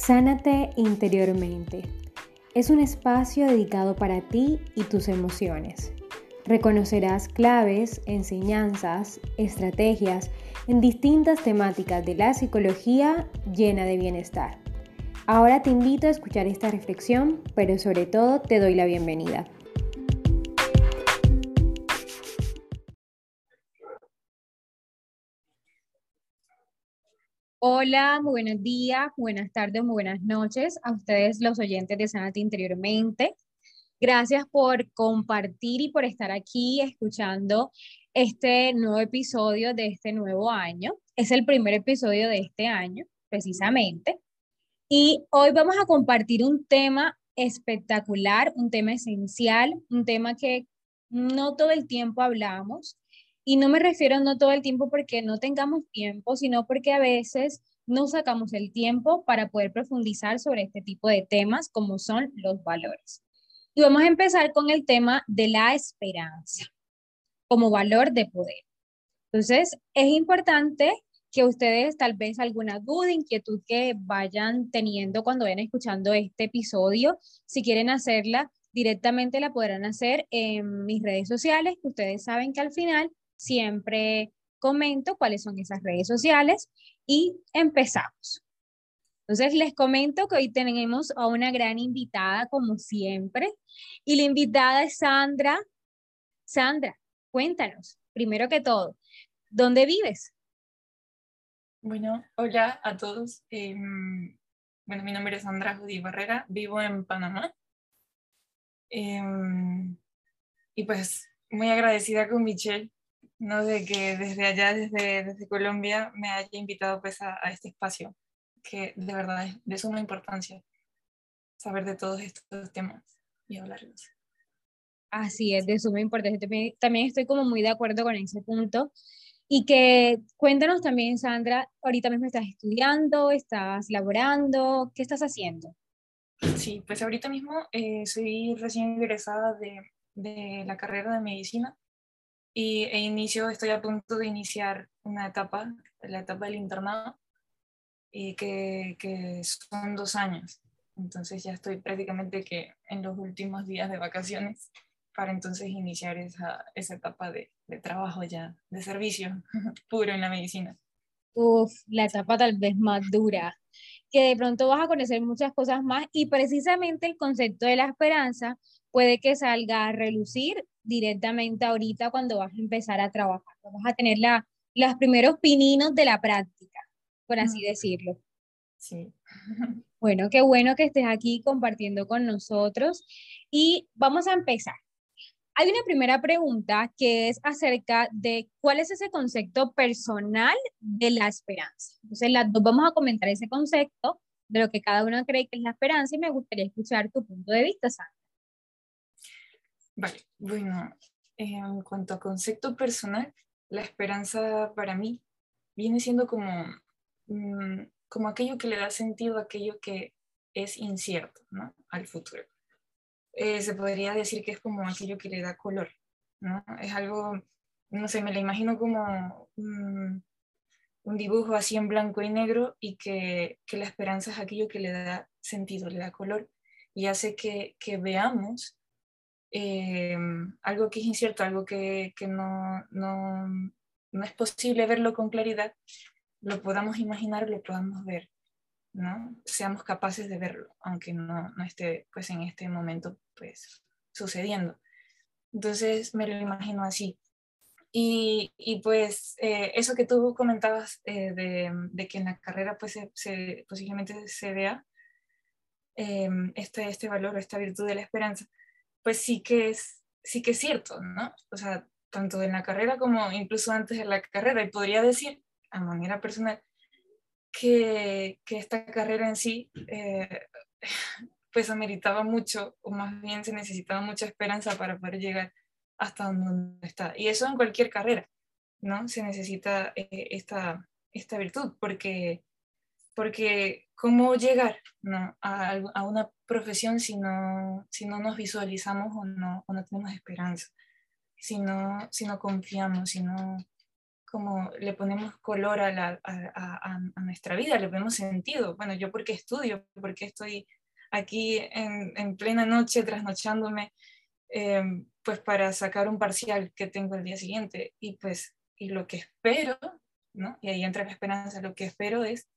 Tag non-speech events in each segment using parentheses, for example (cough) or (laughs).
Sánate interiormente. Es un espacio dedicado para ti y tus emociones. Reconocerás claves, enseñanzas, estrategias en distintas temáticas de la psicología llena de bienestar. Ahora te invito a escuchar esta reflexión, pero sobre todo te doy la bienvenida. Hola, muy buenos días, buenas tardes, muy buenas noches a ustedes los oyentes de Sanate Interiormente. Gracias por compartir y por estar aquí escuchando este nuevo episodio de este nuevo año. Es el primer episodio de este año, precisamente. Y hoy vamos a compartir un tema espectacular, un tema esencial, un tema que no todo el tiempo hablamos y no me refiero no todo el tiempo porque no tengamos tiempo, sino porque a veces no sacamos el tiempo para poder profundizar sobre este tipo de temas como son los valores. Y vamos a empezar con el tema de la esperanza como valor de poder. Entonces, es importante que ustedes tal vez alguna duda, inquietud que vayan teniendo cuando vayan escuchando este episodio, si quieren hacerla directamente la podrán hacer en mis redes sociales, que ustedes saben que al final siempre comento cuáles son esas redes sociales y empezamos. Entonces les comento que hoy tenemos a una gran invitada como siempre y la invitada es Sandra. Sandra, cuéntanos, primero que todo, ¿dónde vives? Bueno, hola a todos. Em, bueno, mi nombre es Sandra Judy Barrera, vivo en Panamá. Em, y pues muy agradecida con Michelle no de que desde allá, desde, desde Colombia, me haya invitado pues a, este espacio, que de verdad es de suma importancia saber de todos estos temas y hablarlos. Así es, de suma importancia. También, estoy como muy de acuerdo con ese punto. Y que cuéntanos también, Sandra, ahorita mismo estás estudiando, estás laborando, ¿qué estás haciendo? Sí, pues ahorita mismo eh, soy recién egresada de, de la carrera de medicina y e inicio, estoy a punto de iniciar una etapa, la etapa del internado, y que, que, son dos años. Entonces ya estoy prácticamente que en los últimos días de vacaciones para entonces iniciar esa, esa etapa de, de, trabajo ya, de servicio (laughs) puro en la medicina. Uf, la etapa tal vez más dura, que de pronto vas a conocer muchas cosas más y precisamente el concepto de la esperanza puede que salga a relucir directamente ahorita cuando vas a empezar a trabajar. Vamos a tener la, los primeros pininos de la práctica, por así decirlo. Sí. Bueno, qué bueno que estés aquí compartiendo con nosotros y vamos a empezar. Hay una primera pregunta que es acerca de cuál es ese concepto personal de la esperanza. Entonces, las dos vamos a comentar ese concepto de lo que cada uno cree que es la esperanza y me gustaría escuchar tu punto de vista, Sandra. Vale, bueno, en cuanto a concepto personal, la esperanza para mí viene siendo como, mm, como aquello que le da sentido a aquello que es incierto ¿no? al futuro. Eh, se podría decir que es como aquello que le da color, ¿no? Es algo, no sé, me lo imagino como un, un dibujo así en blanco y negro y que, que, la esperanza es aquello que le da sentido, le da color y hace que, que veamos eh, algo que es incierto, algo que, que no, no, no, es posible verlo con claridad, lo podamos imaginar, lo podamos ver, ¿no? Seamos capaces de verlo, aunque no, no esté pues, en este momento pues, sucediendo. Entonces me lo imagino así. Y, y pues eh, eso que tú comentabas eh, de, de, que en la carrera pues se, se, posiblemente se vea este, este valor o esta virtud de la esperanza, pues sí que es, sí que es cierto, ¿no? O sea, tanto en la carrera como incluso antes de la carrera. Y podría decir, a manera personal, que, que esta carrera en sí, eh, (laughs) pues ameritaba mucho, o más bien se necesitaba mucha esperanza para poder llegar hasta donde está. Y eso en cualquier carrera, ¿no? Se necesita eh, esta, esta virtud, porque, porque cómo llegar ¿no? a, a, una profesión si no, si no nos visualizamos o no, o no tenemos esperanza, si no, si no confiamos, si no, como le ponemos color a, la, a, a, nuestra vida, le ponemos sentido. Bueno, yo porque estudio, porque estoy aquí en, en plena noche trasnochándome, eh, pues para sacar un parcial que tengo el día siguiente. Y pues, y lo que espero, ¿no? Y ahí entra la esperanza, lo que espero es,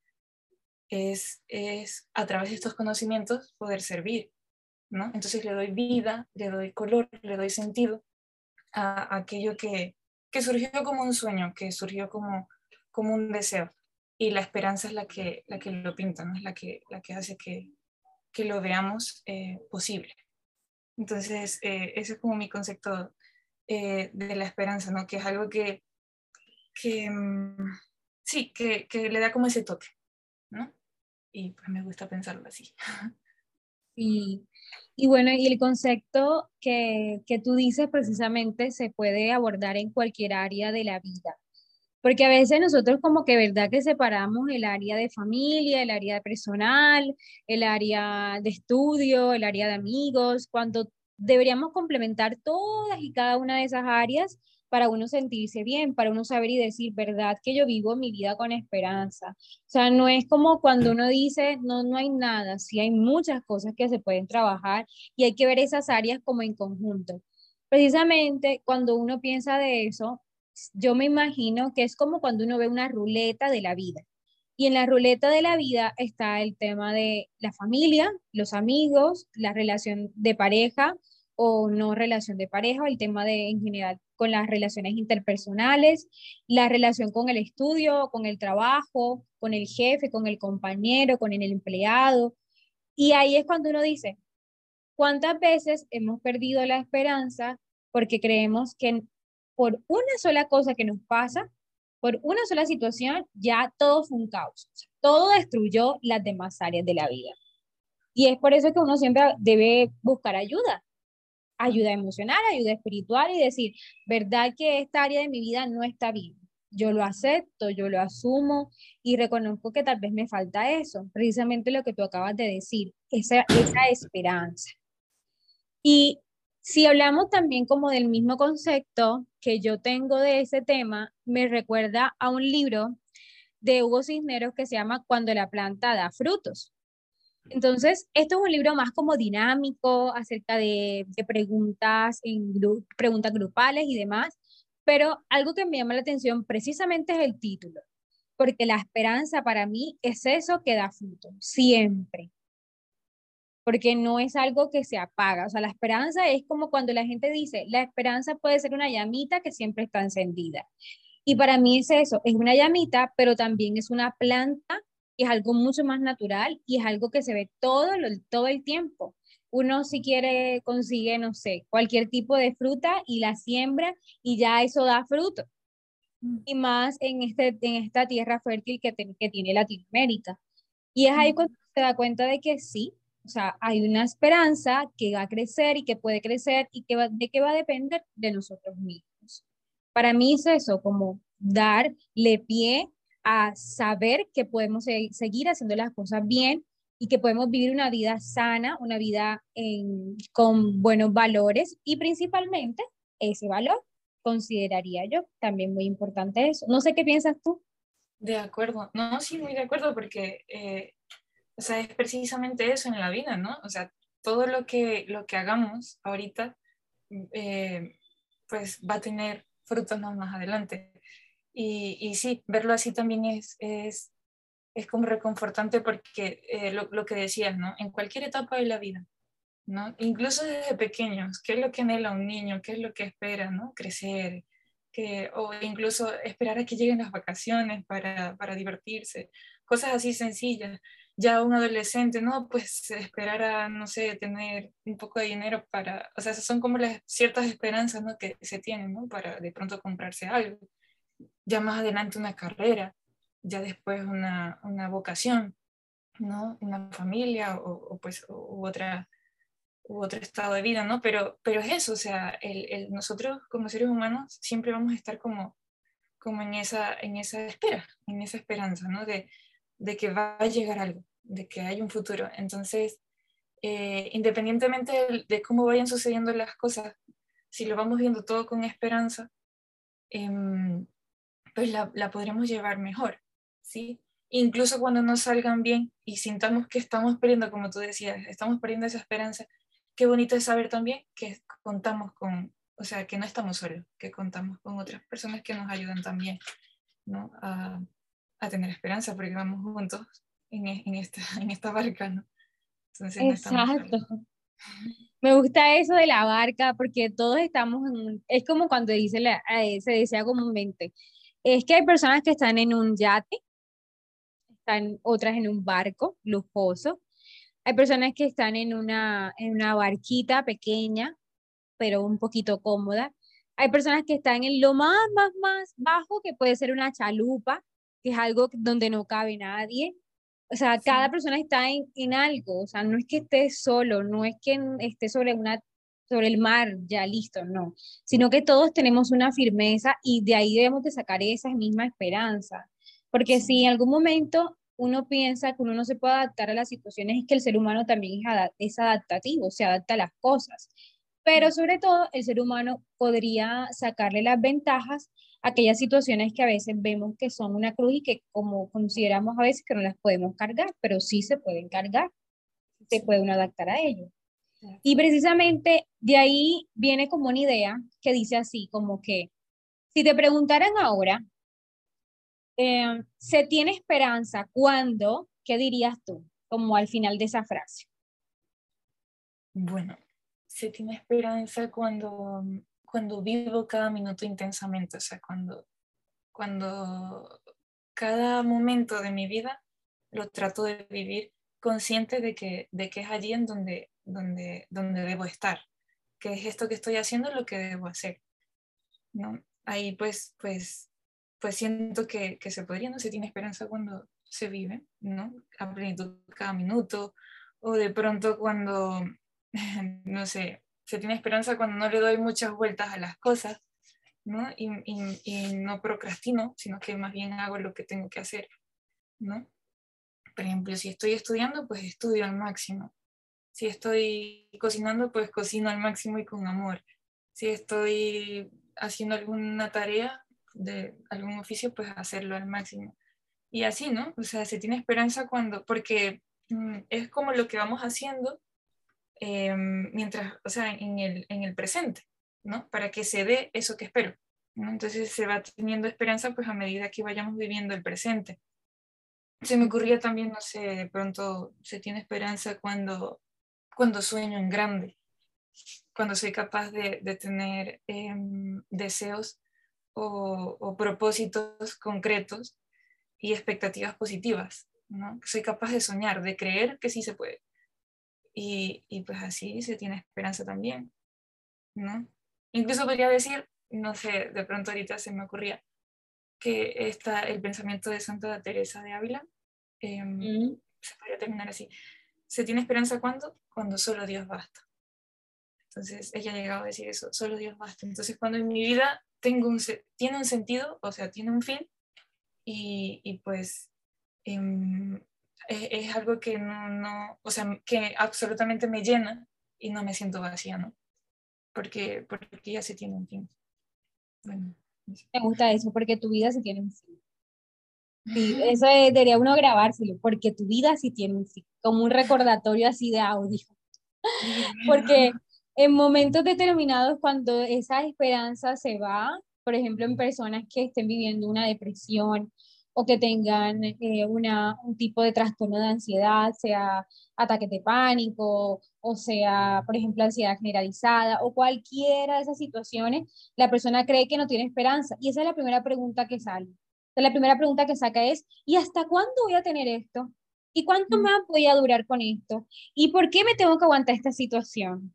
es, es a través de estos conocimientos poder servir, ¿no? Entonces le doy vida, le doy color, le doy sentido a, aquello que, que surgió como un sueño, que surgió como, como un deseo. Y la esperanza es la que, la que lo pinta, ¿no? es la que, la que hace que, que lo veamos eh, posible. Entonces, eh, ese es como mi concepto eh, de la esperanza, ¿no? que es algo que, que mm, sí, que, que, le da como ese toque. Y pues me gusta pensarlo así. (laughs) Y, y bueno, y el concepto que, que tú dices precisamente se puede abordar en cualquier área de la vida. Porque a veces nosotros como que verdad que separamos el área de familia, el área personal, el área de estudio, el área de amigos, cuando deberíamos complementar todas y cada una de esas áreas para uno sentirse bien, para uno saber y decir, verdad que yo vivo mi vida con esperanza. O sea, no es como cuando uno dice, no, no hay nada, sí hay muchas cosas que se pueden trabajar y hay que ver esas áreas como en conjunto. Precisamente cuando uno piensa de eso, yo me imagino que es como cuando uno ve una ruleta de la vida. Y en la ruleta de la vida está el tema de la familia, los amigos, la relación de pareja o no relación de pareja, el tema de en general con las relaciones interpersonales, la relación con el estudio, con el trabajo, con el jefe, con el compañero, con el empleado. Y ahí es cuando uno dice, ¿cuántas veces hemos perdido la esperanza porque creemos que por una sola cosa que nos pasa, por una sola situación, ya todo fue un caos. todo destruyó las demás áreas de la vida. Y es por eso que uno siempre debe buscar ayuda, ayuda emocional, ayuda espiritual y decir, verdad que esta área de mi vida no está bien. Yo lo acepto, yo lo asumo y reconozco que tal vez me falta eso, precisamente lo que tú acabas de decir, esa, esa esperanza. Y si hablamos también como del mismo concepto que yo tengo de ese tema, me recuerda a un libro de Hugo Cisneros que se llama Cuando la planta da frutos. Entonces, esto es un libro más como dinámico acerca de, preguntas, en preguntas grupales y demás, pero algo que me llama la atención precisamente es el título, porque la esperanza para mí es eso que da fruto, siempre porque no es algo que se apaga. O sea, la esperanza es como cuando la gente dice, la esperanza puede ser una llamita que siempre está encendida. Y para mí es eso, es una llamita, pero también es una planta, que es algo mucho más natural y es algo que se ve todo, todo el tiempo. Uno si quiere consigue, no sé, cualquier tipo de fruta y la siembra y ya eso da fruto. Mm. Y más en, este, en esta tierra fértil que, que tiene Latinoamérica. Y es ahí mm. cuando se da cuenta de que sí, o sea, hay una esperanza que va a crecer y que puede crecer y que va, de que va a depender de nosotros mismos. Para mí es eso, como darle pie a saber que podemos seguir haciendo las cosas bien y que podemos vivir una vida sana, una vida con buenos valores y principalmente ese valor, consideraría yo, también muy importante eso. No sé qué piensas tú. De acuerdo, no, sí, muy de acuerdo, porque eh, es precisamente eso en la vida, ¿no? O sea, todo lo que, lo que hagamos ahorita, eh, pues va a tener frutos más adelante. Y, y, sí, verlo así también es, es, es como reconfortante porque eh, lo, lo, que decías, ¿no? En cualquier etapa de la vida, ¿no? Incluso desde pequeños, ¿qué es lo que anhela un niño? ¿Qué es lo que espera, ¿no? Crecer, que, o incluso esperar a que lleguen las vacaciones para, para divertirse, cosas así sencillas ya un adolescente, ¿no? Pues esperar a, no sé, tener un poco de dinero para, o sea, son como las ciertas esperanzas, ¿no? Que se tienen, ¿no? Para de pronto comprarse algo. Ya más adelante una carrera, ya después una, una vocación, ¿no? Una familia o, pues u otra u otro estado de vida, ¿no? Pero, pero es eso, o sea, el, el, nosotros como seres humanos siempre vamos a estar como, como en, esa, en esa espera, en esa esperanza, ¿no? De, de que va a llegar algo, de que hay un futuro. Entonces, eh, independientemente de, cómo vayan sucediendo las cosas, si lo vamos viendo todo con esperanza, em, pues la, la podremos llevar mejor, ¿sí? Incluso cuando no salgan bien y sintamos que estamos perdiendo, como tú decías, estamos perdiendo esa esperanza, qué bonito es saber también que contamos con, o sea, que no estamos solos, que contamos con otras personas que nos ayudan también, ¿no? A, a tener esperanza, porque vamos juntos en, e, en, esta, (laughs) en esta barca, ¿no? Entonces, Exacto. Me gusta eso de la barca porque todos estamos en es como cuando dice la, eh, se decía comúnmente, es que hay personas que están en un yate, están otras en un barco lujoso, hay personas que están en una, en una barquita pequeña, pero un poquito cómoda, hay personas que están en lo más, más, más bajo, que puede ser una chalupa, que es algo donde no cabe nadie, o sea, cada persona está en, en, algo, o sea, no es que esté solo, no es que esté sobre, una, sobre el mar, ya listo, no, sino que todos tenemos una firmeza y de ahí debemos de sacar esa misma esperanza, porque si en algún momento uno piensa que uno no se puede adaptar a las situaciones, es que el ser humano también es, es adaptativo, se adapta a las cosas, pero sobre todo el ser humano podría sacarle las ventajas aquellas situaciones que a veces vemos que son una cruz y que como consideramos a veces que no las podemos cargar, pero sí se pueden cargar, se puede uno adaptar a ello. Y precisamente de ahí viene como una idea que dice así, como que si te preguntaran ahora, eh, ¿se tiene esperanza cuando? ¿Qué dirías tú? Como al final de esa frase. Bueno, se tiene esperanza cuando cuando vivo cada minuto intensamente, o sea, cuando, cuando cada momento de mi vida lo trato de vivir consciente de que, de que es allí en donde, donde, donde debo estar, que es esto que estoy haciendo lo que debo hacer. ¿no? Ahí pues, pues, pues siento que, que se podría, no se tiene esperanza cuando se vive, ¿no? A plenitud cada minuto, o de pronto cuando, (laughs) no sé, se tiene esperanza cuando no le doy muchas vueltas a las cosas, ¿no? Y, y, no procrastino, sino que más bien hago lo que tengo que hacer, ¿no? Por ejemplo, si estoy estudiando, pues estudio al máximo. Si estoy cocinando, pues cocino al máximo y con amor. Si estoy haciendo alguna tarea de algún oficio, pues hacerlo al máximo. Y así, ¿no? O sea, se tiene esperanza cuando, porque mm, es como lo que vamos haciendo Em, mientras, o sea, en el, en el presente, ¿no? Para que se dé eso que espero. ¿no? Entonces se va teniendo esperanza pues a medida que vayamos viviendo el presente. Se me ocurría también, no sé, de pronto se tiene esperanza cuando, cuando sueño en grande, cuando soy capaz de, de tener em, deseos o, o, propósitos concretos y expectativas positivas, ¿no? Soy capaz de soñar, de creer que sí se puede. Y, y, pues así se tiene esperanza también, ¿no? Incluso podría decir, no sé, de pronto ahorita se me ocurría que está el pensamiento de Santa Teresa de Ávila, em, mm. se podría terminar así, se tiene esperanza cuando, cuando solo Dios basta. Entonces ella ha llegado a decir eso, solo Dios basta. Entonces cuando en mi vida tengo un, tiene un sentido, o sea, tiene un fin, y, y pues em, es, algo que no, no, o sea, que absolutamente me llena y no me siento vacía, ¿no? Porque, porque ya se tiene un fin. Bueno, me gusta eso, porque tu vida sí tiene un fin. Sí, eso debería uno grabárselo, porque tu vida sí tiene un fin, como un recordatorio así de audio. porque en momentos determinados, cuando esa esperanza se va, por ejemplo, en personas que estén viviendo una depresión o que tengan eh, una, un tipo de trastorno de ansiedad, sea ataque de pánico o sea, por ejemplo, ansiedad generalizada o cualquiera de esas situaciones, la persona cree que no tiene esperanza. Y esa es la primera pregunta que sale. la primera pregunta que saca es, ¿y hasta cuándo voy a tener esto? ¿Y cuánto mm. más voy a durar con esto? ¿Y por qué me tengo que aguantar esta situación?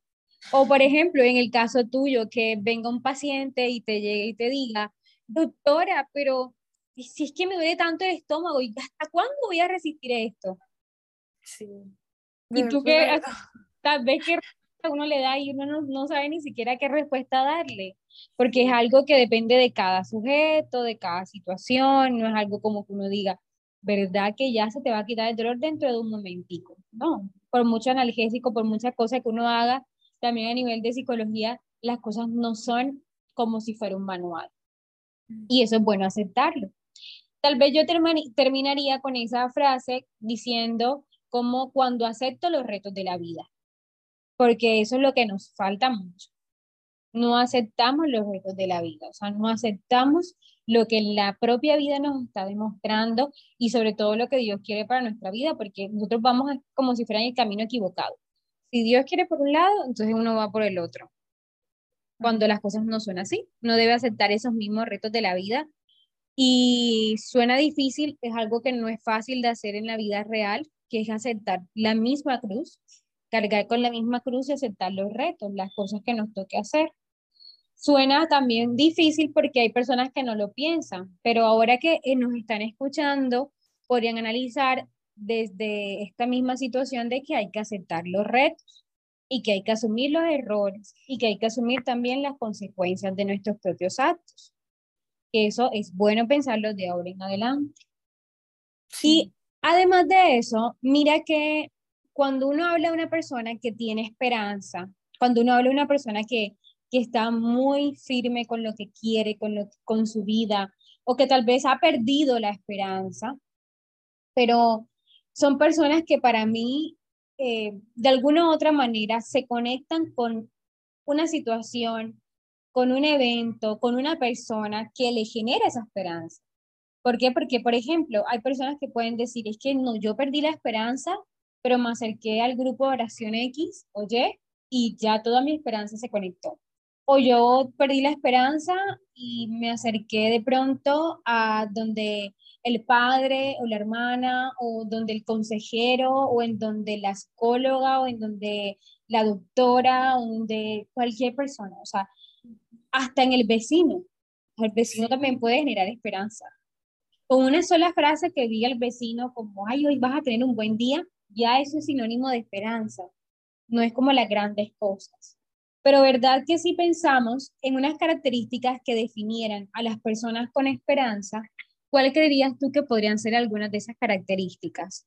O, por ejemplo, en el caso tuyo, que venga un paciente y te llegue y te diga, doctora, pero si es que me duele tanto el estómago, ¿y hasta cuándo voy a resistir esto? Sí. Y tú que tal vez que uno le da y uno no, no, sabe ni siquiera qué respuesta darle, porque es algo que depende de cada sujeto, de cada situación, no es algo como que uno diga, ¿verdad que ya se te va a quitar el dolor dentro de un momentico? No, por mucho analgésico, por muchas cosas que uno haga, también a nivel de psicología, las cosas no son como si fuera un manual. Mm. Y eso es bueno aceptarlo. Tal vez yo terminaría con esa frase diciendo como cuando acepto los retos de la vida, porque eso es lo que nos falta mucho. No aceptamos los retos de la vida, o sea, no aceptamos lo que la propia vida nos está demostrando y sobre todo lo que Dios quiere para nuestra vida, porque nosotros vamos como si fuera en el camino equivocado. Si Dios quiere por un lado, entonces uno va por el otro. Cuando las cosas no son así, uno debe aceptar esos mismos retos de la vida y suena difícil, es algo que no es fácil de hacer en la vida real, que es aceptar la misma cruz, cargar con la misma cruz y aceptar los retos, las cosas que nos toque hacer. Suena también difícil porque hay personas que no lo piensan, pero ahora que eh, nos están escuchando, podrían analizar desde esta misma situación de que hay que aceptar los retos y que hay que asumir los errores y que hay que asumir también las consecuencias de nuestros propios actos. Que eso es bueno pensarlo de ahora en adelante. Y además de eso, mira que cuando uno habla de una persona que tiene esperanza, cuando uno habla de una persona que que está muy firme con lo que quiere, con, lo, con su vida, o que tal vez ha perdido la esperanza, pero son personas que para mí, eh, de alguna u otra manera, se conectan con una situación, con un evento, con una persona que le genera esa esperanza. ¿Por qué? Porque, por ejemplo, hay personas que pueden decir, es que no, yo perdí la esperanza, pero me acerqué al grupo de oración X, oye, y ya toda mi esperanza se conectó o yo perdí la esperanza y me acerqué de pronto a donde el padre o la hermana o donde el consejero o en donde la psicóloga o en donde la doctora o donde cualquier persona, o sea, hasta en el vecino. El vecino también puede generar esperanza. Con una sola frase que diga el vecino como, ay, hoy vas a tener un buen día, ya eso es sinónimo de esperanza. No es como las grandes cosas. Pero verdad que si pensamos en unas características que definieran a las personas con esperanza, ¿cuál creerías tú que podrían ser algunas de esas características?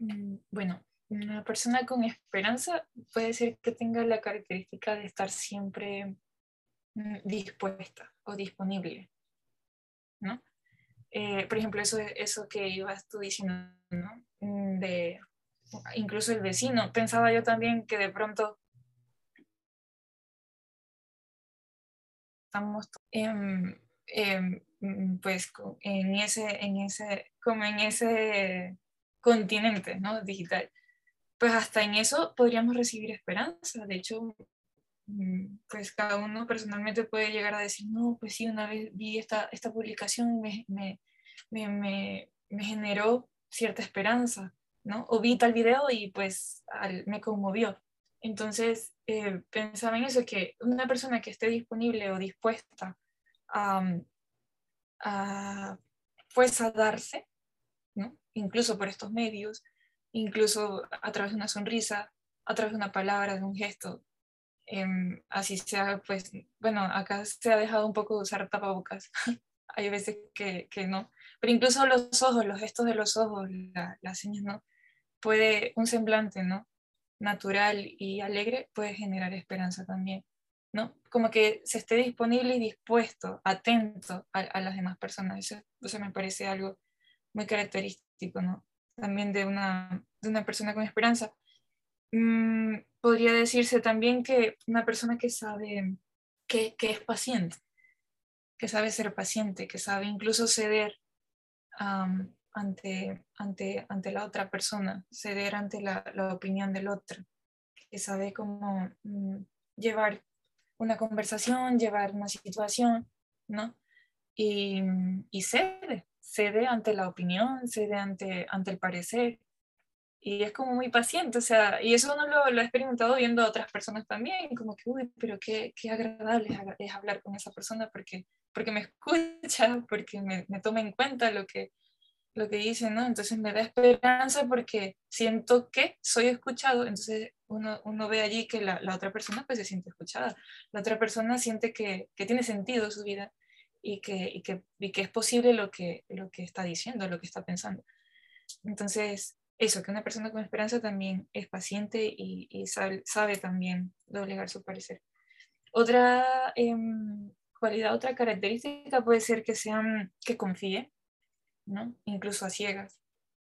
Mm, bueno, una persona con esperanza puede ser que tenga la característica de estar siempre dispuesta o disponible, ¿no? Eh, por ejemplo, eso, eso que ibas tú diciendo, ¿no? Mm, de incluso el vecino. Pensaba yo también que de pronto estamos pues en ese, en ese, como en ese continente ¿no? digital. Pues hasta en eso podríamos recibir esperanza. De hecho, mm, pues cada uno personalmente puede llegar a decir, no, pues sí, una vez vi esta, esta publicación, me, me, me, me generó cierta esperanza, ¿no? O vi tal video y pues me conmovió. Entonces, eh, pensaba en eso, que una persona que esté disponible o dispuesta a, pues a darse, ¿no? incluso por estos medios, incluso a través de una sonrisa, a través de una palabra, de un gesto, em, así sea, pues, bueno, acá se ha dejado un poco usar tapabocas, (laughs) hay veces que, que, no, pero incluso los ojos, los gestos de los ojos, las señas, ¿no? Puede un semblante, ¿no? natural y alegre puede generar esperanza también, ¿no? Como que se esté disponible y dispuesto, atento a, las demás personas. Eso, me parece algo muy característico, ¿no? También de una, de una persona con esperanza. Mm, podría decirse también que una persona que sabe que, que, es paciente, que sabe ser paciente, que sabe incluso ceder ante, ante, ante la otra persona, ceder ante la, la opinión del otro, que sabe cómo mm, llevar una conversación, llevar una situación, ¿no? Y, y, cede, cede ante la opinión, cede ante, ante el parecer. Y es como muy paciente, o sea, y eso uno lo, lo he experimentado viendo a otras personas también, como que, uy, pero qué, qué agradable es hablar con esa persona porque, porque me (laughs) escucha, porque me, me toma en cuenta lo que, lo que dicen, ¿no? Entonces me da esperanza porque siento que soy escuchado, entonces uno, uno ve allí que la, la, otra persona pues se siente escuchada, la otra persona siente que, que tiene sentido su vida y que, y que, y que es posible lo que, lo que está diciendo, lo que está pensando. Entonces, eso, que una persona con esperanza también es paciente y, y sabe, sabe, también doblegar su parecer. Otra eh, cualidad, otra característica puede ser que sean, que confíe, ¿no? Incluso a ciegas,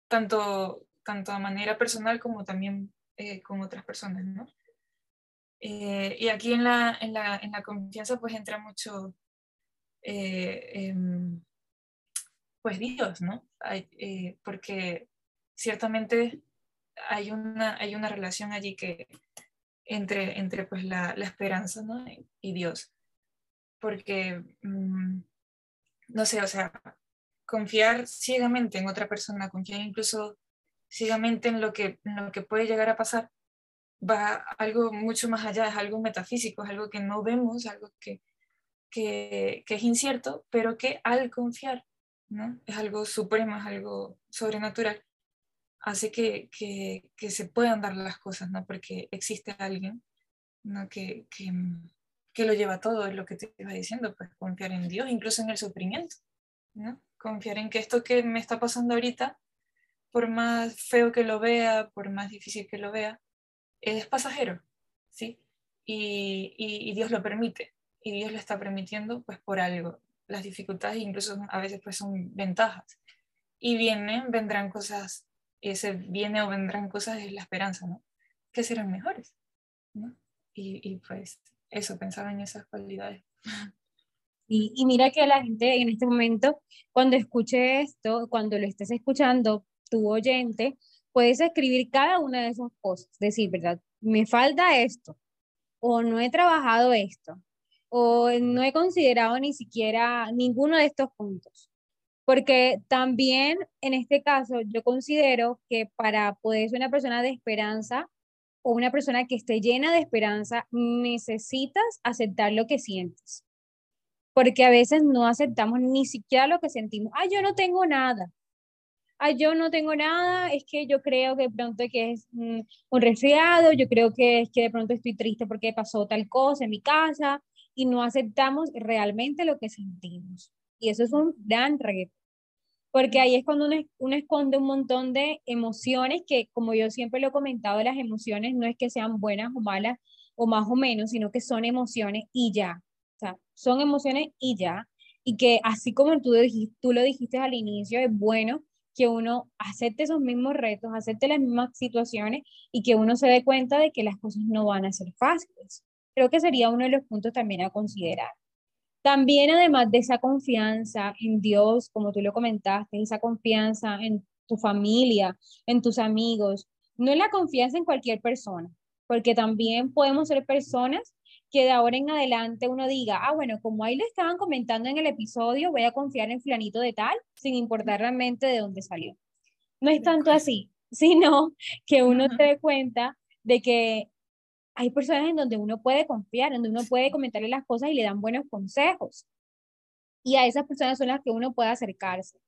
tanto, tanto a manera personal como también eh, con otras personas, ¿no? Eh, y aquí en la, en, la, en la, confianza pues entra mucho, eh, em, pues Dios, ¿no? porque ciertamente hay una, hay una relación allí que entre, entre pues la, la esperanza ¿no? y Dios. Porque, mm, no sé, o sea, confiar ciegamente en otra persona, confiar incluso ciegamente en lo que, lo que puede llegar a pasar, va algo mucho más allá, es algo metafísico, es algo que no vemos, algo que, que, que es incierto, pero que al confiar, ¿no? Es algo supremo, es algo sobrenatural hace que, que, que, se puedan dar las cosas, ¿no? Porque existe alguien, ¿no? Que, que, que, lo lleva todo, es lo que te iba diciendo, pues confiar en Dios, incluso en el sufrimiento, ¿no? Confiar en que esto que me está pasando ahorita, por más feo que lo vea, por más difícil que lo vea, es pasajero, ¿sí? Y, y, y Dios lo permite, y Dios lo está permitiendo pues por algo. Las dificultades incluso a veces pues son ventajas. Y vienen, vendrán cosas ese viene o vendrán cosas es la esperanza, ¿no? Que serán mejores, ¿no? Y, y pues eso, pensaba en esas cualidades. Y, y, mira que la gente en este momento, cuando escuche esto, cuando lo estés escuchando, tu oyente, puedes escribir cada una de esas cosas, decir, ¿verdad? Me falta esto, o no he trabajado esto, o no he considerado ni siquiera ninguno de estos puntos. Porque también en este caso yo considero que para poder ser una persona de esperanza o una persona que esté llena de esperanza, necesitas aceptar lo que sientes. Porque a veces no aceptamos ni siquiera lo que sentimos. Ah, yo no tengo nada. Ah, yo no tengo nada, es que yo creo que de pronto que es un resfriado, yo creo que es que de pronto estoy triste porque pasó tal cosa en mi casa y no aceptamos realmente lo que sentimos. Y eso es un gran reto, porque ahí es cuando uno, esconde un montón de emociones que, como yo siempre lo he comentado, las emociones no es que sean buenas o malas o más o menos, sino que son emociones y ya. O sea, son emociones y ya. Y que así como tú, tú lo dijiste al inicio, es bueno que uno acepte esos mismos retos, acepte las mismas situaciones y que uno se dé cuenta de que las cosas no van a ser fáciles. Creo que sería uno de los puntos también a considerar. También además de esa confianza en Dios, como tú lo comentaste, esa confianza en tu familia, en tus amigos, no es la confianza en cualquier persona, porque también podemos ser personas que de ahora en adelante uno diga, ah, bueno, como ahí le estaban comentando en el episodio, voy a confiar en flanito de tal, sin importar realmente de dónde salió. No es tanto así, (laughs) sino que uno se dé cuenta de que hay personas en donde uno puede confiar, donde uno puede comentarle las cosas y le dan buenos consejos. Y a esas personas son las que uno puede acercarse.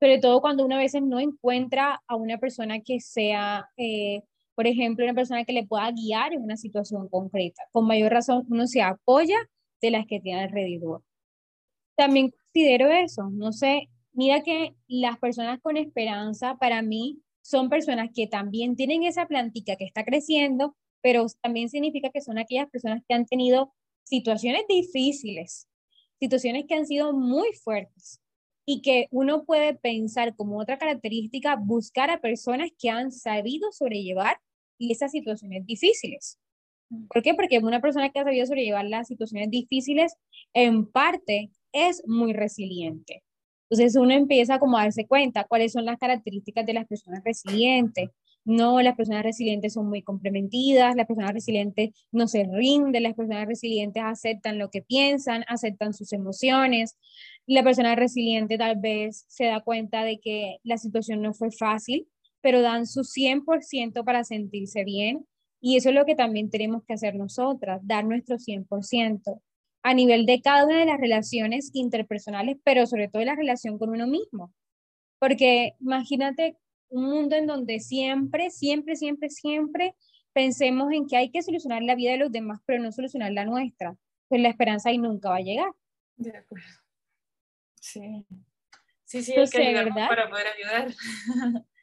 Sobre todo cuando uno a veces no encuentra a una persona que sea, eh, por ejemplo, una persona que le pueda guiar en una situación concreta. Con mayor razón, uno se apoya de las que tiene alrededor. También considero eso, no sé, mira que las personas con esperanza para mí son personas que también tienen esa plantita que está creciendo, pero también significa que son aquellas personas que han tenido situaciones difíciles, situaciones que han sido muy fuertes y que uno puede pensar como otra característica, buscar a personas que han sabido sobrellevar esas situaciones difíciles. ¿Por qué? Porque una persona que ha sabido sobrellevar las situaciones difíciles, en parte, es muy resiliente. Entonces uno empieza como a darse cuenta cuáles son las características de las personas resilientes, no, las personas resilientes son muy comprometidas, las personas resilientes no se rinden, las personas resilientes aceptan lo que piensan, aceptan sus emociones. La persona resiliente tal vez se da cuenta de que la situación no fue fácil, pero dan su 100% para sentirse bien. Y eso es lo que también tenemos que hacer nosotras, dar nuestro 100% a nivel de cada una de las relaciones interpersonales, pero sobre todo la relación con uno mismo. Porque imagínate un mundo en donde siempre, siempre, siempre, siempre pensemos en que hay que solucionar la vida de los demás, pero no solucionar la nuestra. Pues la esperanza ahí nunca va a llegar. De acuerdo. Sí. Sí, sí, hay que ¿verdad? para poder ayudar.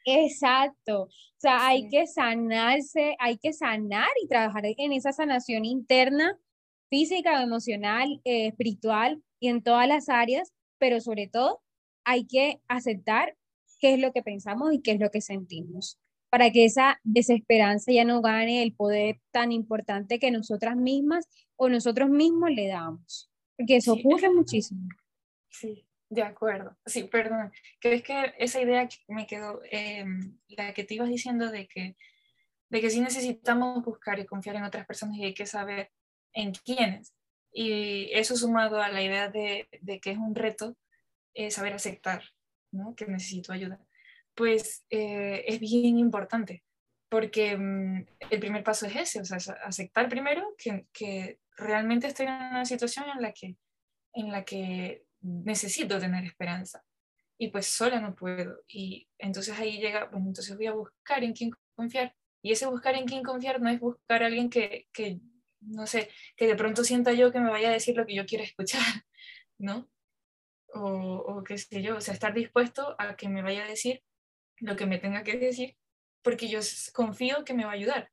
Exacto. O sea, hay que sanarse, hay que sanar y trabajar en esa sanación interna física, emocional, eh, espiritual y en todas las áreas, pero sobre todo hay que aceptar qué es lo que pensamos y qué es lo que sentimos, para que esa desesperanza ya no gane el poder tan importante que nosotras mismas o nosotros mismos le damos, porque eso ocurre muchísimo. Sí, de acuerdo. Sí, perdón. ¿Crees que esa idea me quedó, em, la que te ibas diciendo de que, de que sí necesitamos buscar y confiar en otras personas y hay que saber en quiénes? Y eso sumado a la idea de, de que es un reto eh, saber aceptar, ¿no? que necesito ayuda, pues eh, es bien importante, porque mm, el primer paso es ese, o sea, aceptar primero que, que, realmente estoy en una situación en la que, en la que necesito tener esperanza y pues sola no puedo. Y entonces ahí llega, pues entonces voy a buscar en quién confiar. Y ese buscar en quién confiar no es buscar a alguien que, que no sé, que de pronto sienta yo que me vaya a decir lo que yo quiero escuchar, (laughs) ¿no? O, o qué sé yo, o sea, estar dispuesto a que me vaya a decir lo que me tenga que decir, porque yo confío que me va a ayudar,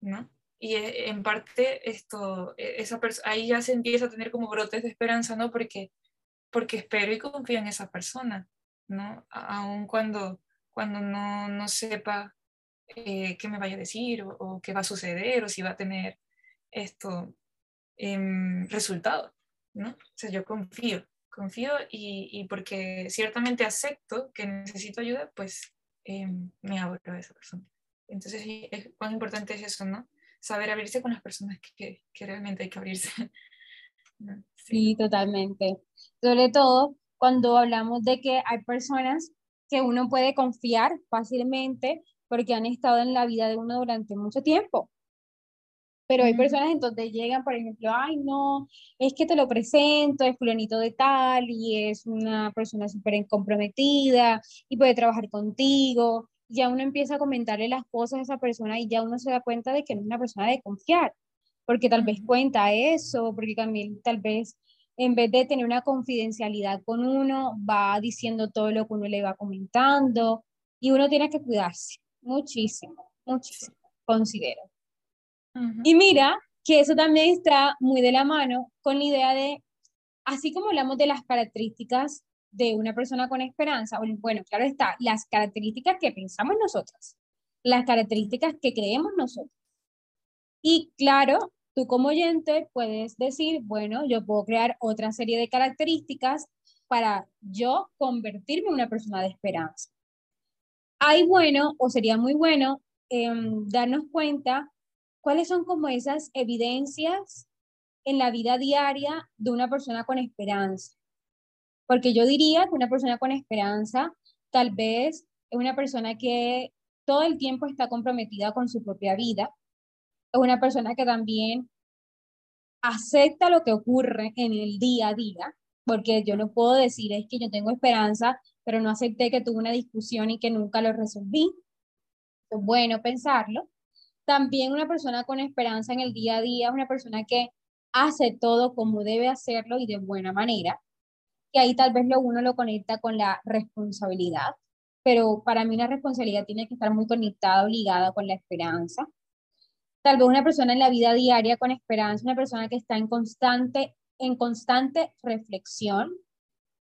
¿no? Y eh, en parte esto, e, esa ahí ya se empieza a tener como brotes de esperanza, ¿no? Porque, porque espero y confío en esa persona, ¿no? Aun cuando, cuando no, no sepa eh, qué me vaya a decir o, o, qué va a suceder o si va a tener esto eh, resultado, ¿no? O sea, yo confío, confío y, y porque ciertamente acepto que necesito ayuda, pues eh, me abro a esa persona. Entonces, es, cuán importante es eso, ¿no? Saber abrirse con las personas que, que realmente hay que abrirse. (laughs) sí. sí, totalmente. Sobre todo cuando hablamos de que hay personas que uno puede confiar fácilmente porque han estado en la vida de uno durante mucho tiempo. Pero hay personas en donde llegan, por ejemplo, ay, no, es que te lo presento, es fulanito de tal y es una persona súper comprometida y puede trabajar contigo. Ya uno empieza a comentarle las cosas a esa persona y ya uno se da cuenta de que no es una persona de confiar, porque tal vez cuenta eso, porque también tal vez en vez de tener una confidencialidad con uno, va diciendo todo lo que uno le va comentando y uno tiene que cuidarse muchísimo, muchísimo, considero. Y mira que eso también está muy de la mano con la idea de, así como hablamos de las características de una persona con esperanza, bueno, claro está, las características que pensamos nosotras, las características que creemos nosotros. Y claro, tú como oyente puedes decir, bueno, yo puedo crear otra serie de características para yo convertirme en una persona de esperanza. Hay bueno, o sería muy bueno, em, darnos cuenta ¿Cuáles son como esas evidencias en la vida diaria de una persona con esperanza? Porque yo diría que una persona con esperanza tal vez es una persona que todo el tiempo está comprometida con su propia vida, es una persona que también acepta lo que ocurre en el día a día, porque yo no puedo decir es que yo tengo esperanza, pero no acepté que tuve una discusión y que nunca lo resolví. Es bueno pensarlo. También una persona con esperanza en el día a día, una persona que hace todo como debe hacerlo y de buena manera. Y ahí tal vez lo uno lo conecta con la responsabilidad, pero para mí la responsabilidad tiene que estar muy conectada, ligada con la esperanza. Tal vez una persona en la vida diaria con esperanza, una persona que está en constante, en constante reflexión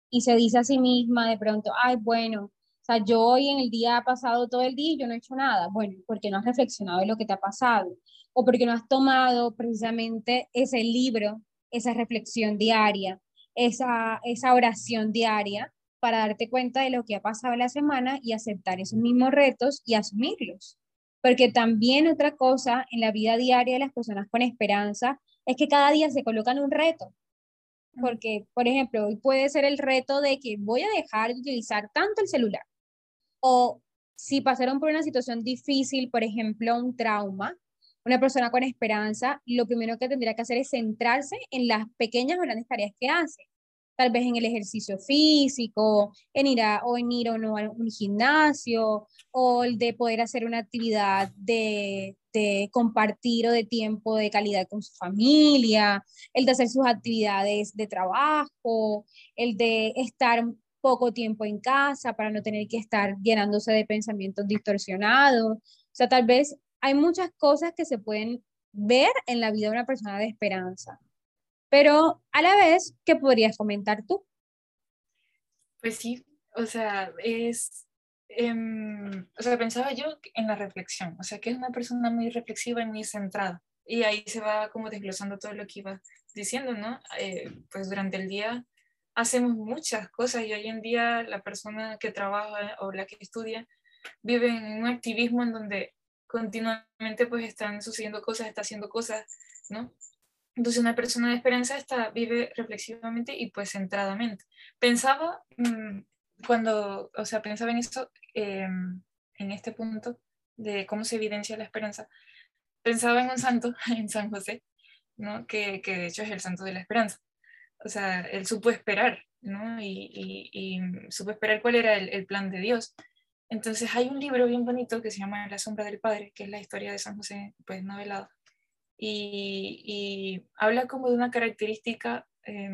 y se dice a sí misma de pronto, ay, bueno, o sea, yo hoy en el día ha pasado todo el día y yo no he hecho nada. Bueno, porque no has reflexionado en lo que te ha pasado o porque no has tomado precisamente ese libro, esa reflexión diaria, esa, esa oración diaria para darte cuenta de lo que ha pasado la semana y aceptar esos mismos retos y asumirlos. Porque también otra cosa en la vida diaria de las personas con esperanza es que cada día se colocan un reto. Porque, por ejemplo, hoy puede ser el reto de que voy a dejar de utilizar tanto el celular o si pasaron por una situación difícil, por ejemplo, un trauma, una persona con esperanza, lo primero que tendría que hacer es centrarse en las pequeñas o grandes tareas que hace. Tal vez en el ejercicio físico, en ir a, o en ir o no a un gimnasio, o el de poder hacer una actividad de, de compartir o de tiempo de calidad con su familia, el de hacer sus actividades de trabajo, el de estar poco tiempo en casa para no tener que estar llenándose de pensamientos distorsionados. O sea, tal vez hay muchas cosas que se pueden ver en la vida de una persona de esperanza. pero a la vez, ¿qué podrías comentar tú? Pues sí, o sea, es, em, o sea, pensaba yo en la reflexión, o sea, que es una persona muy reflexiva y muy centrada, y ahí se va como desglosando todo lo que iba diciendo, ¿no? Eh, pues durante el día hacemos muchas cosas y hoy en día la persona que trabaja o la que estudia vive en un activismo en donde continuamente pues están sucediendo cosas, está haciendo cosas, ¿no? Entonces una persona de esperanza está, vive reflexivamente y pues centradamente. Pensaba, mm, cuando, o sea, pensaba en eso, em, en este punto de cómo se evidencia la esperanza, pensaba en un santo, (laughs) en San José, ¿no? que, que de hecho es el santo de la esperanza. O sea, él supo esperar, ¿no? Y, y, y supo esperar cuál era el, plan de Dios. Entonces hay un libro bien bonito que se llama La sombra del Padre, que es la historia de San José, pues novelada. Y, y habla como de una característica eh,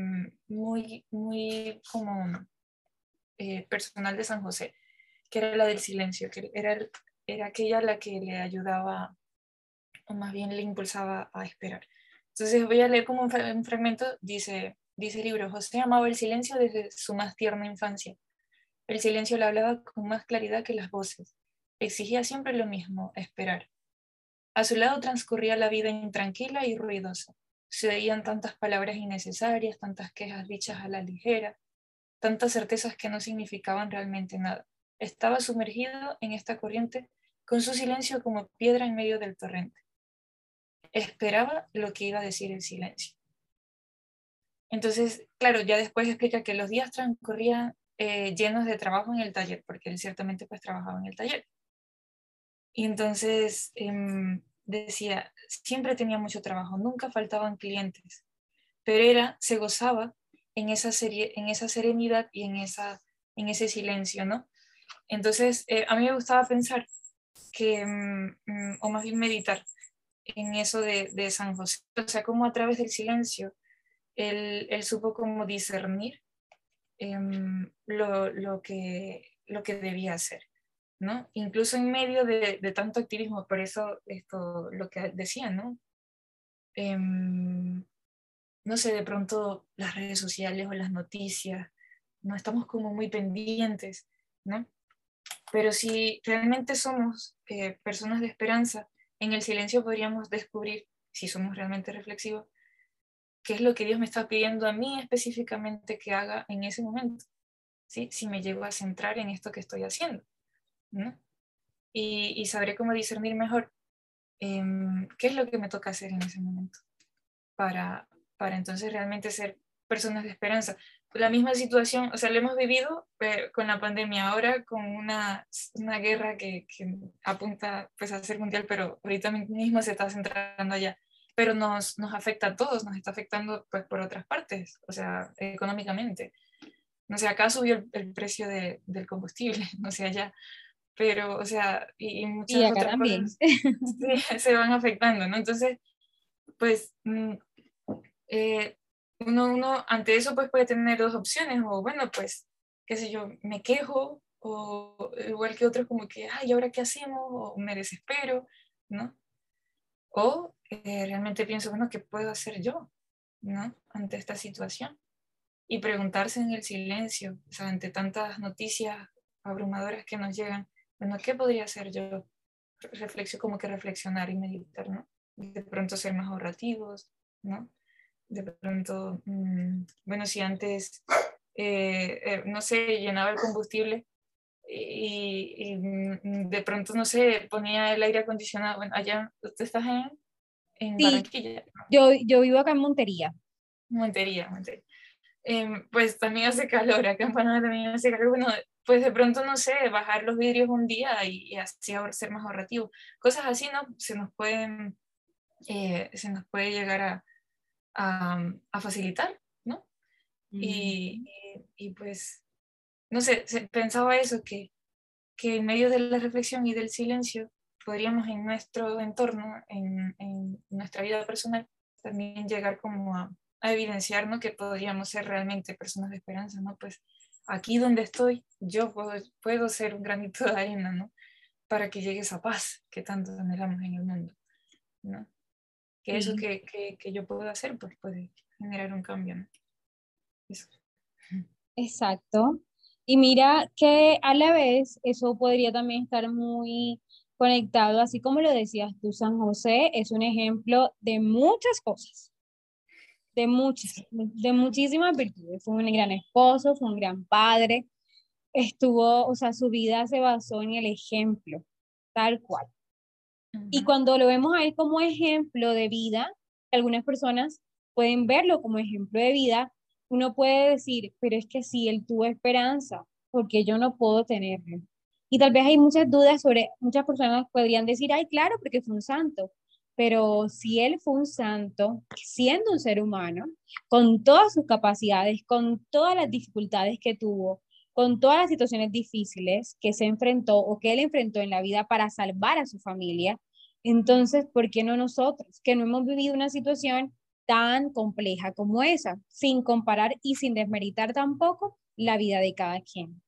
muy, muy como eh, personal de San José, que era la del silencio, que era, era aquella la que le ayudaba, o más bien le impulsaba a esperar. Entonces voy a leer como un fragmento, dice, dice el libro, José amaba el silencio desde su más tierna infancia el silencio le hablaba con más claridad que las voces. Exigía siempre lo mismo, esperar. A su lado transcurría la vida intranquila y ruidosa. Se oían tantas palabras innecesarias, tantas quejas dichas a la ligera, tantas certezas que no significaban realmente nada. Estaba sumergido en esta corriente con su silencio como piedra en medio del torrente. Esperaba lo que iba a decir el silencio. Entonces, claro, ya después explica que los días transcurrían eh, llenos de trabajo en el taller, porque él ciertamente pues trabajaba en el taller. Y entonces em, decía, siempre tenía mucho trabajo, nunca faltaban clientes, pero se gozaba en esa, serie, en esa serenidad y en, esa, en ese silencio, ¿no? Entonces, eh, a mí me gustaba pensar que, mm, mm, o más bien meditar en eso de, de, San José, o sea, como a través del silencio él, supo cómo discernir Em, lo, lo, que, lo que debía hacer. ¿no? Incluso en medio de, de, tanto activismo, por eso esto, lo que decía, ¿no? Eh, no sé, de pronto las redes sociales o las noticias, no estamos como muy pendientes, ¿no? Pero si realmente somos eh, personas de esperanza, en el silencio podríamos descubrir, si somos realmente reflexivos, qué es lo que Dios me está pidiendo a mí específicamente que haga en ese momento, ¿sí? si me llego a centrar en esto que estoy haciendo. ¿no? Y, y, sabré cómo discernir mejor eh, qué es lo que me toca hacer en ese momento para, para entonces realmente ser personas de esperanza. La misma situación, o sea, lo hemos vivido eh, con la pandemia, ahora con una, una guerra que, que, apunta pues, a ser mundial, pero ahorita mismo se está centrando allá pero nos, nos afecta a todos, nos está afectando pues por otras partes, o sea, económicamente. No sé, acá subió el, precio de, del combustible, (laughs) no sé, allá, pero, o sea, y, y muchas y otras también. cosas sí, (laughs) se van afectando, ¿no? Entonces, pues, mm, eh, uno, uno ante eso pues puede tener dos opciones, o bueno, pues, qué sé yo, me quejo, o igual que otros como que, ay, ¿ahora qué hacemos? O me desespero, ¿no? O eh, realmente pienso, bueno, ¿qué puedo hacer yo ¿no? ante esta situación? Y preguntarse en el silencio, o sea, ante tantas noticias abrumadoras que nos llegan, bueno, ¿qué podría hacer yo? Reflexio, como que reflexionar y meditar, ¿no? De pronto ser más ahorrativos, ¿no? De pronto, mmm, bueno, si antes, eh, eh, no sé, llenaba el combustible y, y, mm, de pronto, no sé, ponía el aire acondicionado, bueno, allá, ¿tú estás en, en Sí, Barranquilla? yo, yo vivo acá en Montería. Montería, Montería. Em, pues también hace calor, acá en Panamá también hace calor, bueno, pues de pronto, no sé, bajar los vidrios un día y, y así ser más ahorrativo. Cosas así, ¿no? Se nos pueden, eh, se nos puede llegar a, a, a facilitar, ¿no? Y, y, y, pues, no sé, pensaba eso, que, que en medio de la reflexión y del silencio podríamos en nuestro entorno, en, en nuestra vida personal, también llegar como a, a evidenciar ¿no? que podríamos ser realmente personas de esperanza, ¿no? Pues aquí donde estoy, yo puedo, puedo ser un granito de arena, ¿no? Para que llegue esa paz que tanto anhelamos en el mundo, ¿no? Que eso Sí. que, que, que yo puedo hacer, pues puede generar un cambio. Exacto. Y mira que a la vez eso podría también estar muy conectado, así como lo decías tú, San José es un ejemplo de muchas cosas, de muchas, de muchísimas virtudes. Fue un gran esposo, fue un gran padre, estuvo, o sea, su vida se basó en el ejemplo, tal cual. Y cuando lo vemos a él como ejemplo de vida, algunas personas pueden verlo como ejemplo de vida, uno puede decir, pero es que si él tuvo esperanza, porque yo no puedo tenerlo. Y tal vez hay muchas dudas sobre, muchas personas podrían decir, ay, claro, porque fue un santo. Pero si él fue un santo, siendo un ser humano, con todas sus capacidades, con todas las dificultades que tuvo, con todas las situaciones difíciles que se enfrentó o que él enfrentó en la vida para salvar a su familia, entonces, ¿por qué no nosotros, que no hemos vivido una situación tan compleja como esa, sin comparar y sin desmeritar tampoco la vida de cada quien?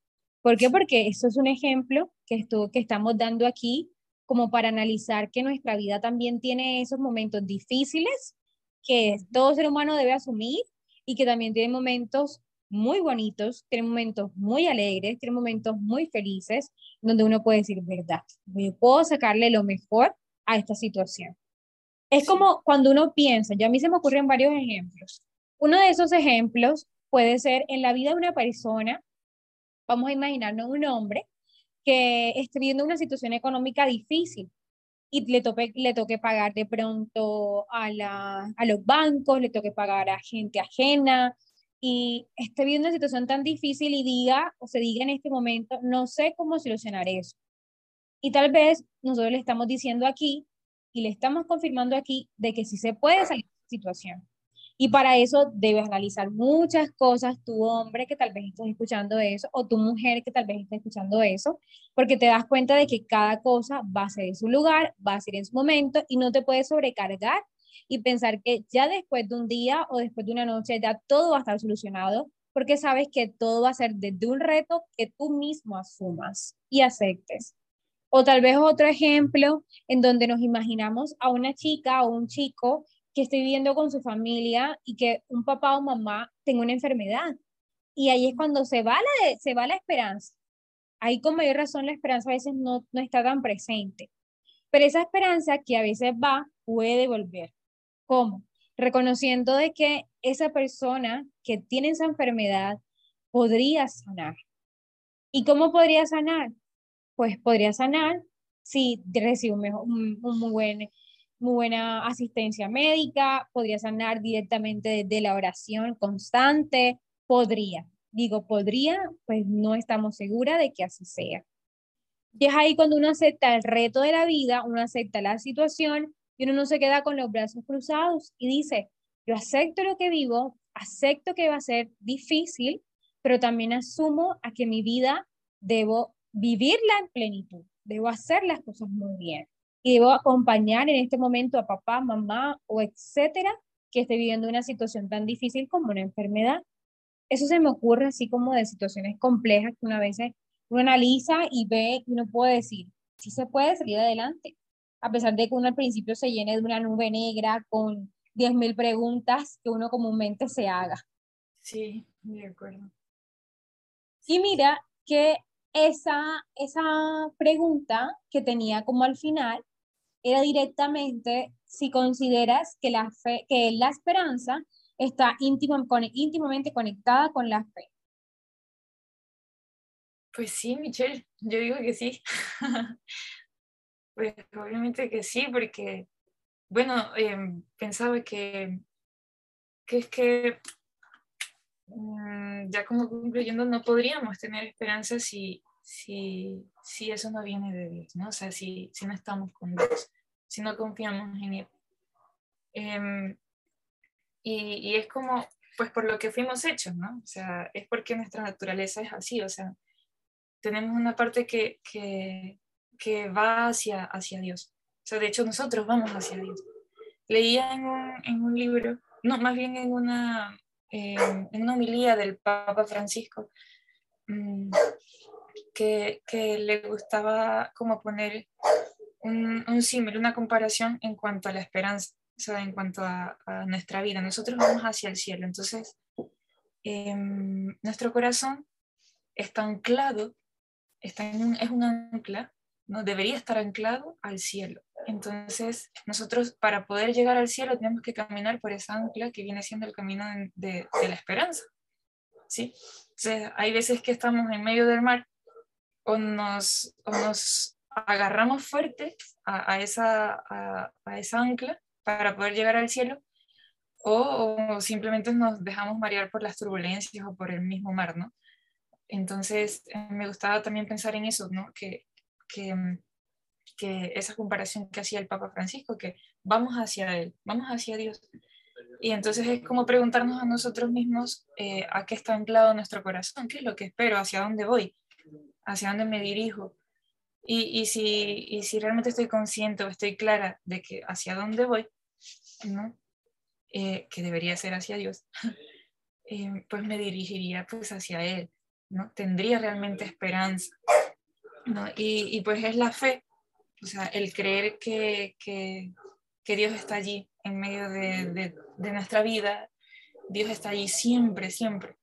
¿Por qué? Porque eso es un ejemplo que, estuvo, que estamos dando aquí como para analizar que nuestra vida también tiene esos momentos difíciles que todo ser humano debe asumir y que también tiene momentos muy bonitos, tiene momentos muy alegres, tiene momentos muy felices, donde uno puede decir verdad. Yo puedo sacarle lo mejor a esta situación. Es como cuando uno piensa, yo a mí se me ocurren varios ejemplos. Uno de esos ejemplos puede ser en la vida de una persona, vamos a imaginarnos un hombre que esté viviendo una situación económica difícil y le toque, le toque pagar de pronto a, la, a los bancos, le toque pagar a gente ajena, y esté viendo una situación tan difícil y diga o se diga en este momento, no sé cómo solucionar eso. Y tal vez nosotros le estamos diciendo aquí y le estamos confirmando aquí de que sí se puede salir de esa situación. Y para eso debes analizar muchas cosas, tu hombre que tal vez estés escuchando eso, o tu mujer que tal vez esté escuchando eso, porque te das cuenta de que cada cosa va a ser en su lugar, va a ser en su momento y no te puedes sobrecargar y pensar que ya después de un día o después de una noche ya todo va a estar solucionado, porque sabes que todo va a ser desde un reto que tú mismo asumas y aceptes. O tal vez otro ejemplo en donde nos imaginamos a una chica o un chico que esté viviendo con su familia y que un papá o mamá tenga una enfermedad. Y ahí es cuando se va la, se va la esperanza. Ahí con mayor razón la esperanza a veces no, no está tan presente. Pero esa esperanza que a veces va puede volver. ¿Cómo? Reconociendo de que esa persona que tiene esa enfermedad podría sanar. ¿Y cómo podría sanar? Pues podría sanar si recibe un, muy, buen, muy buena asistencia médica, podría sanar directamente desde la oración constante, podría. Digo, podría, pues no estamos seguras de que así sea. Y es ahí cuando uno acepta el reto de la vida, uno acepta la situación y uno no se queda con los brazos cruzados y dice, yo acepto lo que vivo, acepto que va a ser difícil, pero también asumo a que mi vida debo vivirla en plenitud, debo hacer las cosas muy bien y debo acompañar en este momento a papá, mamá o etcétera que esté viviendo una situación tan difícil como una enfermedad. Eso se me ocurre así como de situaciones complejas que una vez uno analiza y ve y uno puede decir, sí se puede salir adelante a pesar de que uno al principio se llene de una nube negra con 10.000 preguntas que uno comúnmente se haga. Sí, de acuerdo. Y mira que esa, esa pregunta que tenía como al final era directamente si consideras que la, fe, que la esperanza está íntimamente conectada con la fe. Pues sí, Michelle, yo digo que sí. (laughs) Pues obviamente que sí, porque, bueno, em, pensaba que, que es que, mm, ya como concluyendo, no podríamos tener esperanza si, si, si eso no viene de Dios, ¿no? O sea, si, si no estamos con Dios, si no confiamos en Él. Em, y, y, es como, pues por lo que fuimos hechos, ¿no? O sea, es porque nuestra naturaleza es así, o sea, tenemos una parte que, que, que va hacia, hacia Dios. O sea, de hecho nosotros vamos hacia Dios. Leía en un, en un libro, no, más bien en una, en una homilía del Papa Francisco, mm, que, le gustaba como poner un, un símil, una comparación en cuanto a la esperanza. o sea, en cuanto a, nuestra vida. Nosotros vamos hacia el cielo, entonces em, nuestro corazón está anclado, está en es un ancla, ¿no? debería estar anclado al cielo. Entonces, nosotros para poder llegar al cielo tenemos que caminar por esa ancla que viene siendo el camino de, la esperanza. ¿sí? Entonces, hay veces que estamos en medio del mar o nos, nos agarramos fuerte a, esa, a, esa ancla para poder llegar al cielo o, simplemente nos dejamos marear por las turbulencias o por el mismo mar, ¿no? Entonces, eh, me gustaba también pensar en eso, ¿no? Que, que, que, esa comparación que hacía el Papa Francisco, que vamos hacia Él, vamos hacia Dios. Y entonces es como preguntarnos a nosotros mismos eh, a qué está anclado nuestro corazón, qué es lo que espero, hacia dónde voy, hacia dónde me dirijo. Y, y, si, y si realmente estoy consciente o estoy clara de que hacia dónde voy, ¿no? Eh, que debería ser hacia Dios, (laughs) eh, pues me dirigiría pues hacia Él, ¿no? Tendría realmente esperanza, ¿no? Y, y pues es la fe, o sea, el creer que, que, que Dios está allí en medio de, de, de, nuestra vida, Dios está allí siempre, siempre.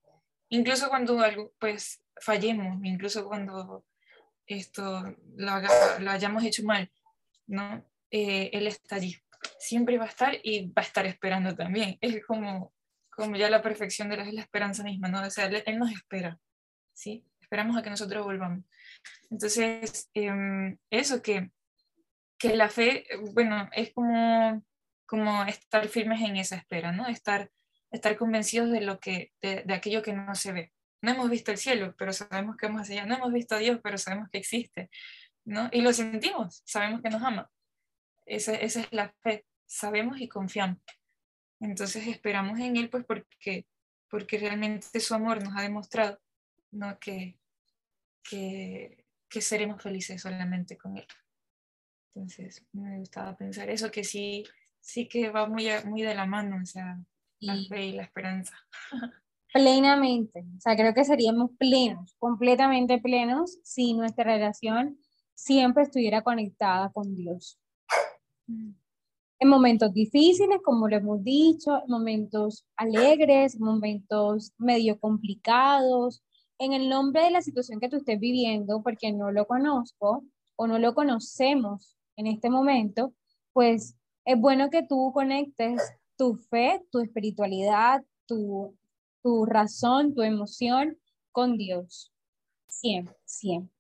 Incluso cuando algo, pues fallemos, incluso cuando esto lo, lo hayamos hecho mal, ¿no? Eh, él está allí, siempre va a estar y va a estar esperando también. (laughs) Es como, como ya la perfección de la, esperanza misma, ¿no? O sea, él, nos espera, ¿sí? Esperamos a que nosotros volvamos. Entonces, em, eso que, que la fe, bueno, es como, como estar firmes en esa espera, ¿no? Estar, estar convencidos de, lo que, de aquello que no se ve no hemos visto el cielo, pero sabemos que vamos allá, no hemos visto a Dios, pero sabemos que existe, ¿no? Y lo sentimos, sabemos que nos ama. Esa, esa es la fe, sabemos y confiamos. Entonces esperamos en Él, pues porque, porque realmente su amor nos ha demostrado, ¿no? Que, que, que seremos felices solamente con Él. Entonces me gustaba pensar eso, que sí, sí que va muy, muy de la mano, o sea, la fe y la esperanza. (laughs) Plenamente, o sea, creo que seríamos plenos, completamente plenos, si nuestra relación siempre estuviera conectada con Dios. En momentos difíciles, como lo hemos dicho, en momentos alegres, momentos medio complicados, en el nombre de la situación que tú estés viviendo, porque no lo conozco o no lo conocemos en este momento, pues es bueno que tú conectes tu fe, tu espiritualidad, tu tu razón, tu emoción con Dios. Siempre, siempre.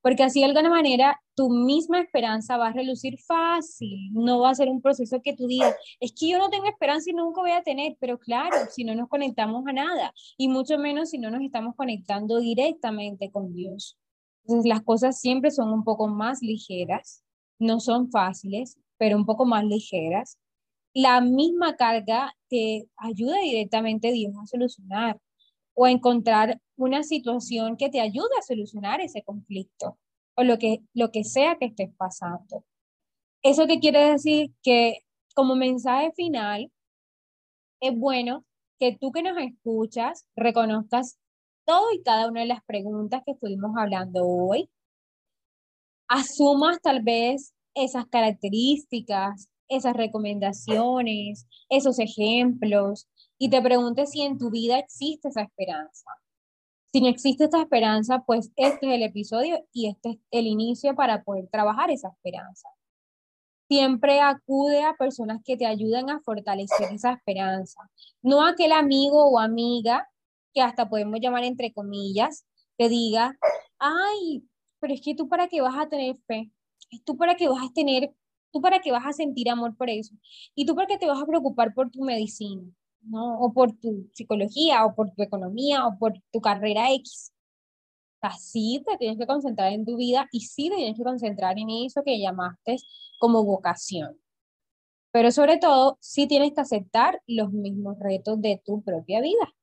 Porque así de alguna manera tu misma esperanza va a relucir fácil, no va a ser un proceso que tú digas, es que yo no tengo esperanza y nunca voy a tener, pero claro, si no nos conectamos a nada, y mucho menos si no nos estamos conectando directamente con Dios. Entonces las cosas siempre son un poco más ligeras, no son fáciles, pero un poco más ligeras, la misma carga te ayuda directamente Dios a solucionar o a encontrar una situación que te ayude a solucionar ese conflicto o lo que, lo que sea que estés pasando. ¿Eso qué quiere decir? Que como mensaje final, es bueno que tú que nos escuchas reconozcas todo y cada una de las preguntas que estuvimos hablando hoy, asumas tal vez esas características, esas recomendaciones, esos ejemplos, y te preguntes si en tu vida existe esa esperanza. Si no existe esa esperanza, pues este es el episodio y este es el inicio para poder trabajar esa esperanza. Siempre acude a personas que te ayuden a fortalecer esa esperanza. No aquel amigo o amiga que hasta podemos llamar entre comillas, te diga, ay, pero es que tú para qué vas a tener fe, tú para qué vas a tener ¿Tú para qué vas a sentir amor por eso? ¿Y tú para qué te vas a preocupar por tu medicina? ¿no? O por tu psicología, o por tu economía, o por tu carrera X. Así te tienes que concentrar en tu vida y sí te tienes que concentrar en eso que llamaste como vocación. Pero sobre todo, sí tienes que aceptar los mismos retos de tu propia vida.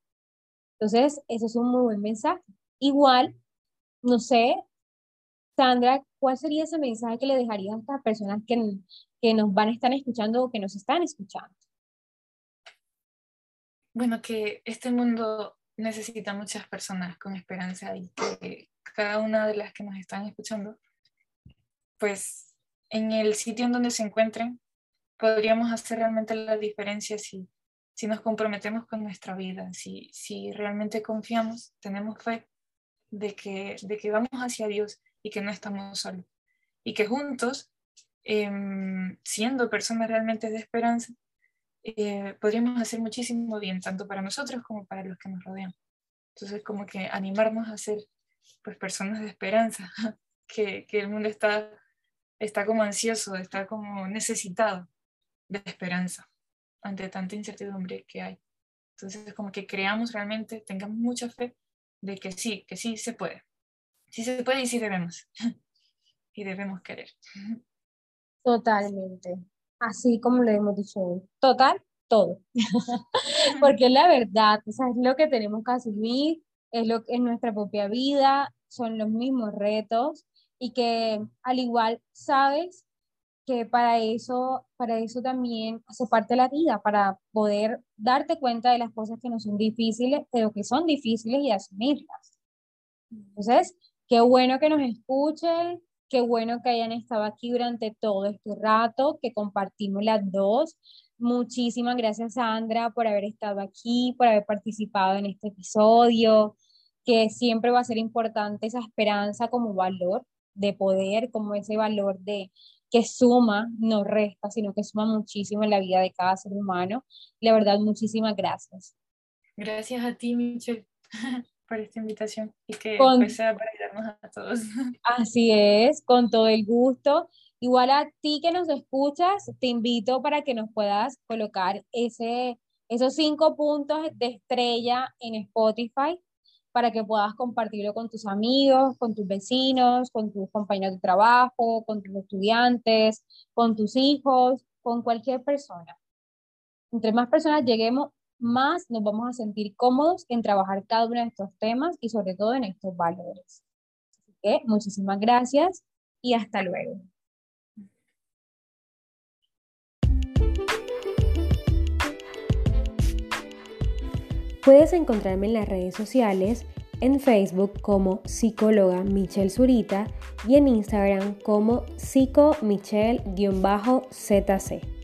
Entonces, eso es un muy buen mensaje. Igual, no sé, Sandra, ¿cuál sería ese mensaje que le dejarías a estas personas que, que nos van a estar escuchando o que nos están escuchando? Bueno, que este mundo necesita muchas personas con esperanza y que cada una de las que nos están escuchando, pues en el sitio en donde se encuentren, podríamos hacer realmente la diferencia si, si nos comprometemos con nuestra vida, si, si realmente confiamos, tenemos fe de que, de que vamos hacia Dios y que no estamos solos. Y que juntos, em, siendo personas realmente de esperanza, eh, podríamos hacer muchísimo bien, tanto para nosotros como para los que nos rodean. Entonces, como que animarnos a ser pues, personas de esperanza, (laughs) que, el mundo está, está como ansioso, está como necesitado de esperanza ante tanta incertidumbre que hay. Entonces, como que creamos realmente, tengamos mucha fe de que sí, que sí se puede. Sí se puede y sí debemos. (laughs) y debemos querer. Totalmente. Así como lo hemos dicho hoy. Total, todo. (laughs) Porque la verdad, o sea, es lo que tenemos que asumir, es lo es nuestra propia vida, son los mismos retos y que al igual sabes que para eso, para eso también hace parte la vida, para poder darte cuenta de las cosas que no son difíciles, pero que son difíciles y asumirlas. Entonces, qué bueno que nos escuchen, qué bueno que hayan estado aquí durante todo este rato, que compartimos las dos. Muchísimas gracias, Sandra, por haber estado aquí, por haber participado en este episodio, que siempre va a ser importante esa esperanza como valor de poder, como ese valor de que suma, no resta, sino que suma muchísimo en la vida de cada ser humano. La verdad, muchísimas gracias. Gracias a ti, Michelle, (laughs) por esta invitación y que pues, sea para ayudarnos a todos. (laughs) Así es, con todo el gusto. Igual a ti que nos escuchas, te invito para que nos puedas colocar ese, esos cinco puntos de estrella en Spotify para que puedas compartirlo con tus amigos, con tus vecinos, con tus compañeros de trabajo, con tus estudiantes, con tus hijos, con cualquier persona. Entre más personas lleguemos, más nos vamos a sentir cómodos en trabajar cada uno de estos temas y sobre todo en estos valores. Así que muchísimas gracias y hasta luego. Puedes encontrarme en las redes sociales, en Facebook como psicóloga Michelle Zurita y en Instagram como psicomichelle-zc.